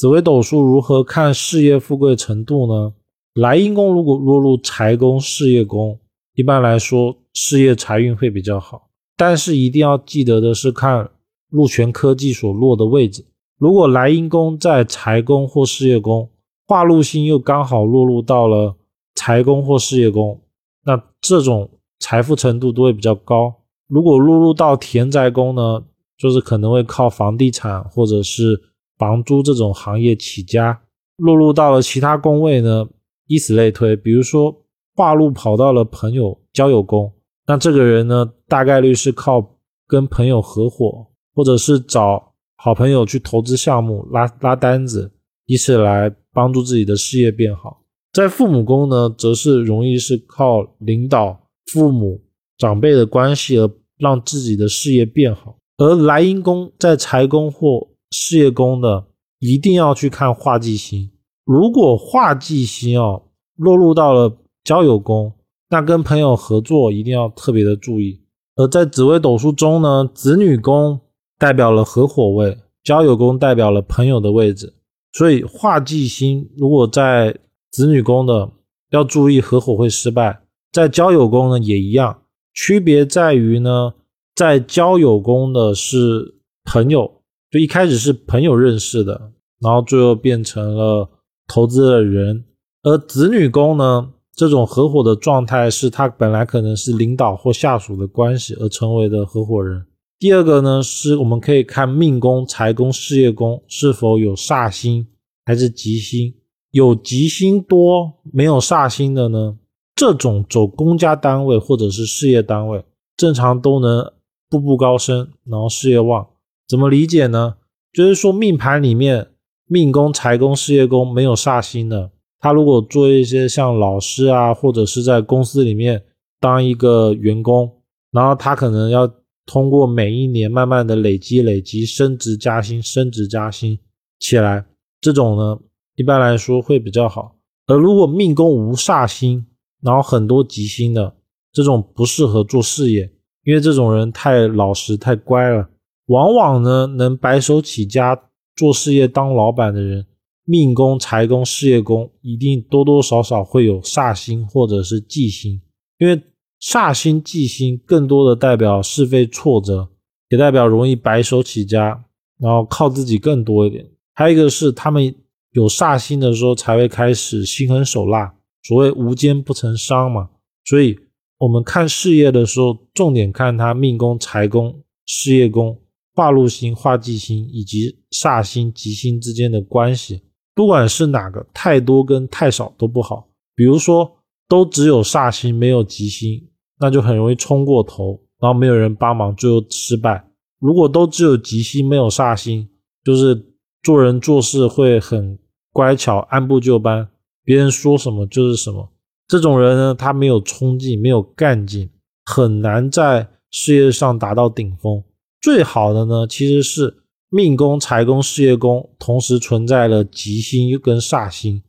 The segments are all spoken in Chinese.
紫微斗数如何看事业富贵程度呢？来阴宫如果落入财宫、事业宫，一般来说事业财运会比较好。但是一定要记得的是，看禄权科技所落的位置。如果来阴宫在财宫或事业宫，化禄星又刚好落入到了财宫或事业宫，那这种财富程度都会比较高。如果落入到田宅宫呢，就是可能会靠房地产或者是房租这种行业起家。落入到了其他工位呢，以此类推。比如说化禄跑到了朋友交友工，那这个人呢，大概率是靠跟朋友合伙，或者是找好朋友去投资项目拉拉单子，以此来帮助自己的事业变好。在父母宫呢，则是容易是靠领导父母长辈的关系而。让自己的事业变好，而来阴宫在财宫或事业宫的，一定要去看化忌星。如果化忌星哦落入到了交友宫，那跟朋友合作一定要特别的注意。而在紫微斗数中呢，子女宫代表了合伙位，交友宫代表了朋友的位置，所以化忌星如果在子女宫的，要注意合伙会失败。在交友宫呢也一样。区别在于呢，在交友宫的是朋友，就一开始是朋友认识的，然后最后变成了投资的人；而子女宫呢，这种合伙的状态是他本来可能是领导或下属的关系而成为的合伙人。第二个呢，是我们可以看命宫、财宫、事业宫是否有煞星还是吉星，有吉星多没有煞星的呢？这种走公家单位或者是事业单位，正常都能步步高升，然后事业旺。怎么理解呢？就是说命盘里面命宫、财宫、事业宫没有煞星的，他如果做一些像老师啊，或者是在公司里面当一个员工，然后他可能要通过每一年慢慢的累积、累积升职加薪、升职加薪起来，这种呢一般来说会比较好。而如果命宫无煞星，然后很多吉星的这种不适合做事业，因为这种人太老实太乖了。往往呢，能白手起家做事业当老板的人，命宫、财宫、事业宫一定多多少少会有煞星或者是忌星。因为煞星、忌星更多的代表是非挫折，也代表容易白手起家，然后靠自己更多一点。还有一个是他们有煞星的时候才会开始心狠手辣。所谓无奸不成商嘛，所以我们看事业的时候，重点看他命宫、财宫、事业宫、化禄星、化忌星以及煞星、吉星之间的关系。不管是哪个，太多跟太少都不好。比如说，都只有煞星没有吉星，那就很容易冲过头，然后没有人帮忙，最后失败。如果都只有吉星没有煞星，就是做人做事会很乖巧、按部就班。别人说什么就是什么，这种人呢，他没有冲劲，没有干劲，很难在事业上达到顶峰。最好的呢，其实是命宫、财宫、事业宫同时存在了吉星跟煞星，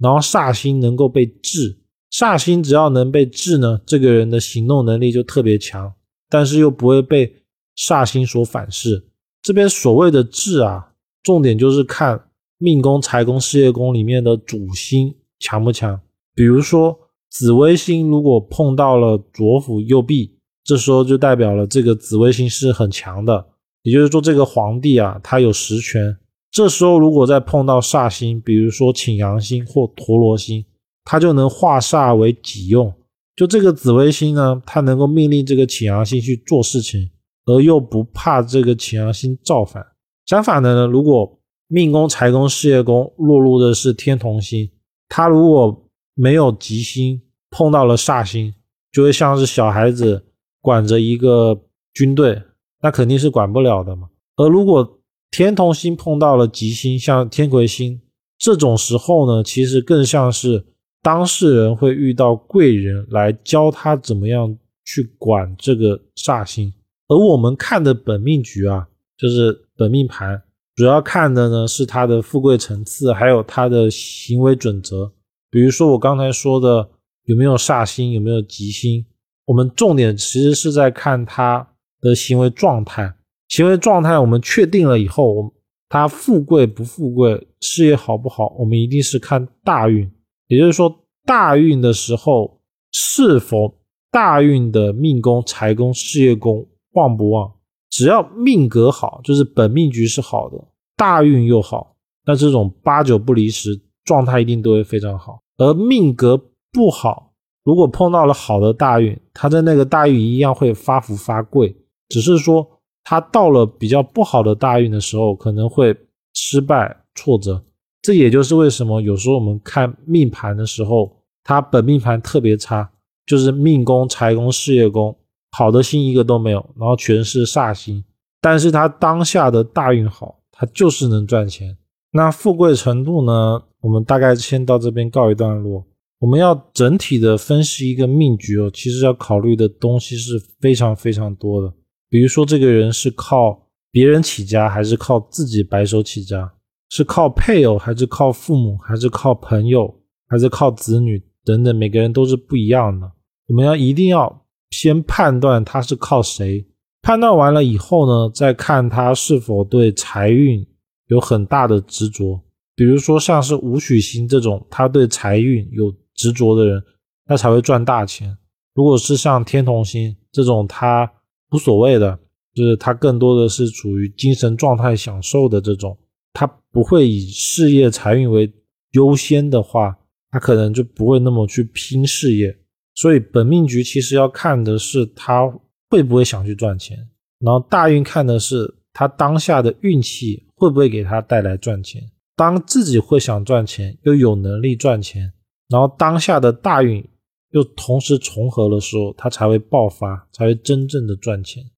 然后煞星能够被制，煞星只要能被制呢，这个人的行动能力就特别强，但是又不会被煞星所反噬。这边所谓的制啊，重点就是看命宫、财宫、事业宫里面的主星。强不强？比如说紫微星如果碰到了左辅右弼，这时候就代表了这个紫微星是很强的。也就是说，这个皇帝啊，他有实权。这时候如果再碰到煞星，比如说擎羊星或陀罗星，他就能化煞为己用。就这个紫微星呢，它能够命令这个擎羊星去做事情，而又不怕这个擎羊星造反。相反的呢，如果命宫、财宫、事业宫落入的是天同星。他如果没有吉星，碰到了煞星，就会像是小孩子管着一个军队，那肯定是管不了的嘛。而如果天同星碰到了吉星，像天魁星这种时候呢，其实更像是当事人会遇到贵人来教他怎么样去管这个煞星。而我们看的本命局啊，就是本命盘。主要看的呢是他的富贵层次，还有他的行为准则。比如说我刚才说的有没有煞星，有没有吉星，我们重点其实是在看他的行为状态。行为状态我们确定了以后，我他富贵不富贵，事业好不好，我们一定是看大运。也就是说，大运的时候是否大运的命宫、财宫、事业宫旺不旺？只要命格好，就是本命局是好的，大运又好，那这种八九不离十，状态一定都会非常好。而命格不好，如果碰到了好的大运，他在那个大运一样会发福发贵，只是说。他到了比较不好的大运的时候，可能会失败挫折。这也就是为什么有时候我们看命盘的时候，他本命盘特别差，就是命宫、财宫、事业宫好的星一个都没有，然后全是煞星。但是他当下的大运好，他就是能赚钱。那富贵程度呢？我们大概先到这边告一段落。我们要整体的分析一个命局哦，其实要考虑的东西是非常非常多的。比如说，这个人是靠别人起家，还是靠自己白手起家？是靠配偶，还是靠父母，还是靠朋友，还是靠子女等等？每个人都是不一样的。我们要一定要先判断他是靠谁。判断完了以后呢，再看他是否对财运有很大的执着。比如说，像是武曲星这种，他对财运有执着的人，他才会赚大钱。如果是像天同星这种，他无所谓的，就是他更多的是处于精神状态享受的这种，他不会以事业财运为优先的话，他可能就不会那么去拼事业。所以本命局其实要看的是他会不会想去赚钱，然后大运看的是他当下的运气会不会给他带来赚钱。当自己会想赚钱，又有能力赚钱，然后当下的大运。又同时重合的时候，它才会爆发，才会真正的赚钱。